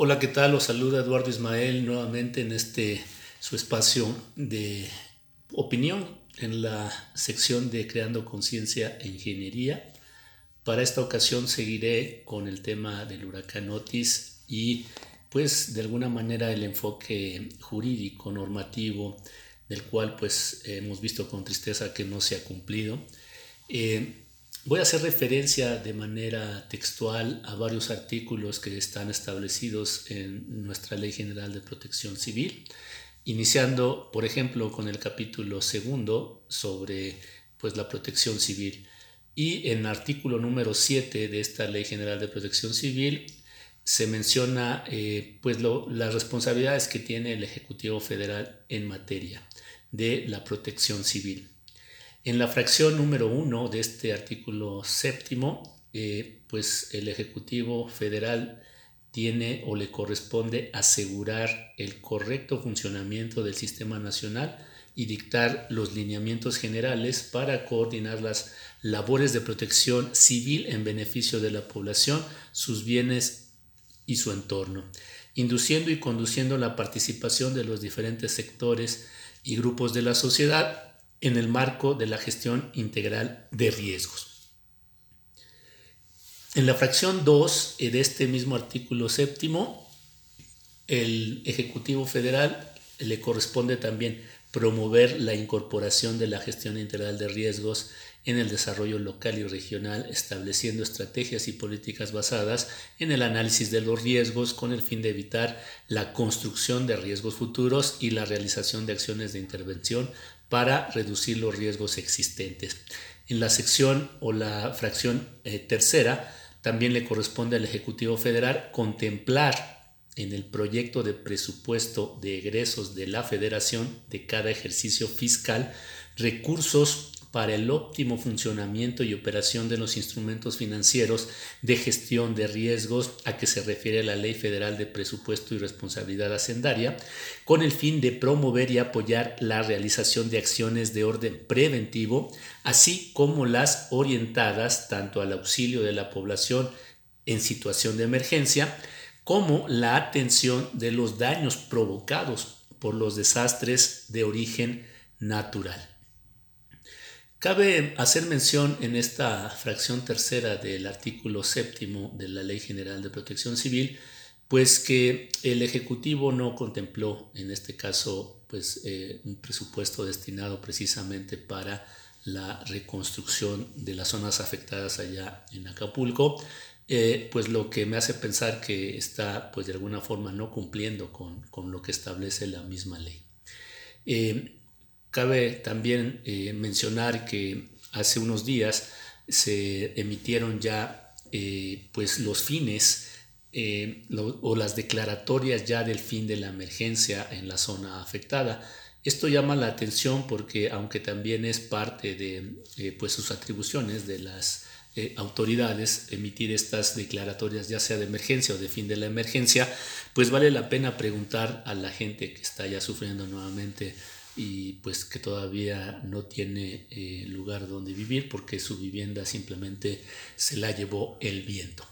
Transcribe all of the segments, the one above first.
Hola, ¿qué tal? Los saluda Eduardo Ismael nuevamente en este su espacio de opinión en la sección de Creando Conciencia e Ingeniería. Para esta ocasión seguiré con el tema del huracán Otis y pues de alguna manera el enfoque jurídico, normativo, del cual pues hemos visto con tristeza que no se ha cumplido. Eh, Voy a hacer referencia de manera textual a varios artículos que están establecidos en nuestra Ley General de Protección Civil, iniciando, por ejemplo, con el capítulo segundo sobre pues, la protección civil. Y en el artículo número 7 de esta Ley General de Protección Civil se menciona eh, pues, las responsabilidades que tiene el Ejecutivo Federal en materia de la protección civil. En la fracción número uno de este artículo séptimo, eh, pues el Ejecutivo Federal tiene o le corresponde asegurar el correcto funcionamiento del sistema nacional y dictar los lineamientos generales para coordinar las labores de protección civil en beneficio de la población, sus bienes y su entorno, induciendo y conduciendo la participación de los diferentes sectores y grupos de la sociedad en el marco de la gestión integral de riesgos. En la fracción 2 de este mismo artículo séptimo, el Ejecutivo Federal le corresponde también promover la incorporación de la gestión integral de riesgos en el desarrollo local y regional, estableciendo estrategias y políticas basadas en el análisis de los riesgos con el fin de evitar la construcción de riesgos futuros y la realización de acciones de intervención para reducir los riesgos existentes. En la sección o la fracción eh, tercera también le corresponde al Ejecutivo Federal contemplar en el proyecto de presupuesto de egresos de la Federación de cada ejercicio fiscal recursos para el óptimo funcionamiento y operación de los instrumentos financieros de gestión de riesgos a que se refiere la Ley Federal de Presupuesto y Responsabilidad Hacendaria, con el fin de promover y apoyar la realización de acciones de orden preventivo, así como las orientadas tanto al auxilio de la población en situación de emergencia, como la atención de los daños provocados por los desastres de origen natural. Cabe hacer mención en esta fracción tercera del artículo séptimo de la Ley General de Protección Civil, pues que el Ejecutivo no contempló en este caso pues, eh, un presupuesto destinado precisamente para la reconstrucción de las zonas afectadas allá en Acapulco, eh, pues lo que me hace pensar que está pues de alguna forma no cumpliendo con, con lo que establece la misma ley. Eh, Cabe también eh, mencionar que hace unos días se emitieron ya eh, pues los fines eh, o las declaratorias ya del fin de la emergencia en la zona afectada. Esto llama la atención porque aunque también es parte de pues sus atribuciones de las autoridades emitir estas declaratorias ya sea de emergencia o de fin de la emergencia, pues vale la pena preguntar a la gente que está ya sufriendo nuevamente y pues que todavía no tiene eh, lugar donde vivir porque su vivienda simplemente se la llevó el viento.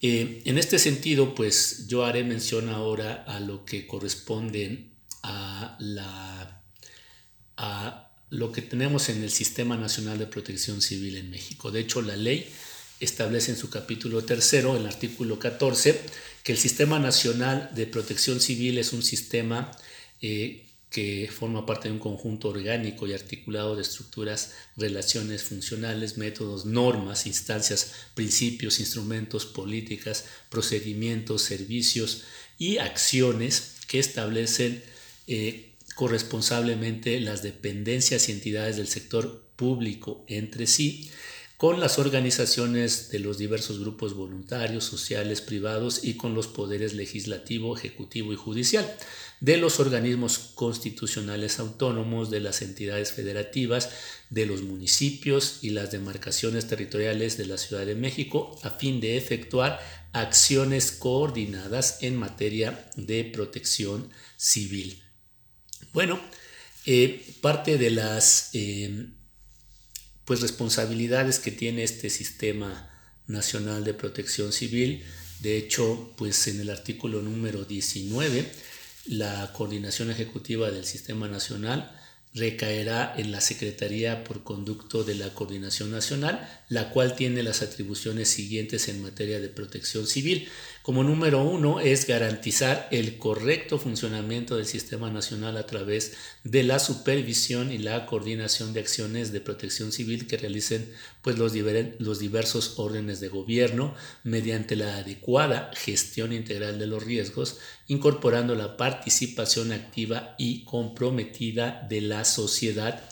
Eh, en este sentido, pues yo haré mención ahora a lo que corresponde a, la, a lo que tenemos en el Sistema Nacional de Protección Civil en México. De hecho, la ley establece en su capítulo tercero, el artículo 14, que el Sistema Nacional de Protección Civil es un sistema eh, que forma parte de un conjunto orgánico y articulado de estructuras, relaciones funcionales, métodos, normas, instancias, principios, instrumentos, políticas, procedimientos, servicios y acciones que establecen eh, corresponsablemente las dependencias y entidades del sector público entre sí, con las organizaciones de los diversos grupos voluntarios, sociales, privados y con los poderes legislativo, ejecutivo y judicial de los organismos constitucionales autónomos, de las entidades federativas, de los municipios y las demarcaciones territoriales de la Ciudad de México a fin de efectuar acciones coordinadas en materia de protección civil. Bueno, eh, parte de las eh, pues responsabilidades que tiene este sistema nacional de protección civil De hecho, pues en el artículo número 19, la coordinación ejecutiva del Sistema Nacional recaerá en la Secretaría por conducto de la Coordinación Nacional, la cual tiene las atribuciones siguientes en materia de protección civil. Como número uno es garantizar el correcto funcionamiento del Sistema Nacional a través de la supervisión y la coordinación de acciones de protección civil que realicen pues, los, los diversos órdenes de gobierno mediante la adecuada gestión integral de los riesgos, incorporando la participación activa y comprometida de la sociedad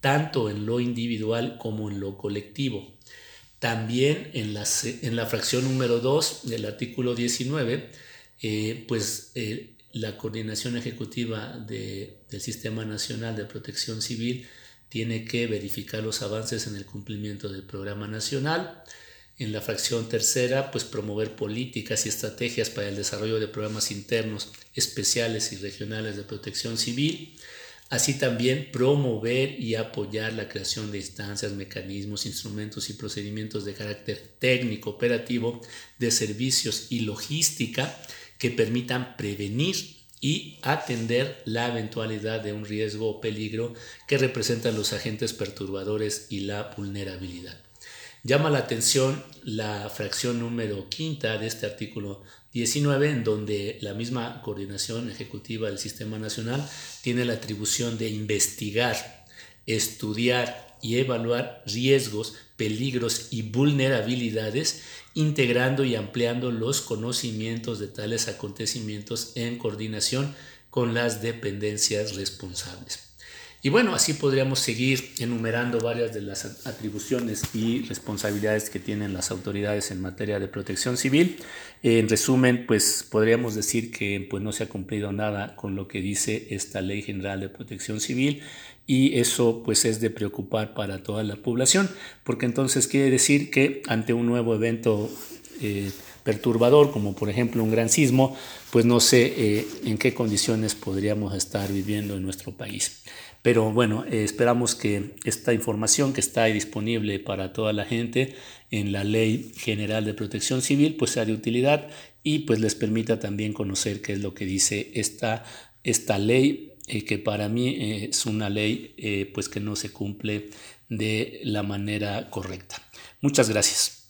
tanto en lo individual como en lo colectivo también en la, en la fracción número 2 del artículo 19, eh, pues eh, la coordinación ejecutiva del Sistema Nacional de Protección Civil tiene que verificar los avances en el cumplimiento del programa nacional. En la fracción tercera, pues promover políticas y estrategias para el desarrollo de programas internos especiales y regionales de protección civil. Así también promover y apoyar la creación de instancias, mecanismos, instrumentos y procedimientos de carácter técnico, operativo, de servicios y logística que permitan prevenir y atender la eventualidad de un riesgo o peligro que representan los agentes perturbadores y la vulnerabilidad. Llama la atención la fracción número quinta de este artículo 19, en donde la misma coordinación ejecutiva del Sistema Nacional tiene la atribución de investigar, estudiar y evaluar riesgos, peligros y vulnerabilidades, integrando y ampliando los conocimientos de tales acontecimientos en coordinación con las dependencias responsables. Y bueno, así podríamos seguir enumerando varias de las atribuciones y responsabilidades que tienen las autoridades en materia de protección civil. En resumen, pues podríamos decir que pues, no se ha cumplido nada con lo que dice esta Ley General de Protección Civil y eso pues es de preocupar para toda la población, porque entonces quiere decir que ante un nuevo evento eh, perturbador, como por ejemplo un gran sismo, pues no sé eh, en qué condiciones podríamos estar viviendo en nuestro país. Pero bueno, eh, esperamos que esta información que está disponible para toda la gente en la Ley General de Protección Civil, pues sea de utilidad y pues les permita también conocer qué es lo que dice esta, esta ley, eh, que para mí es una ley pues que no se cumple de la manera correcta. Muchas gracias.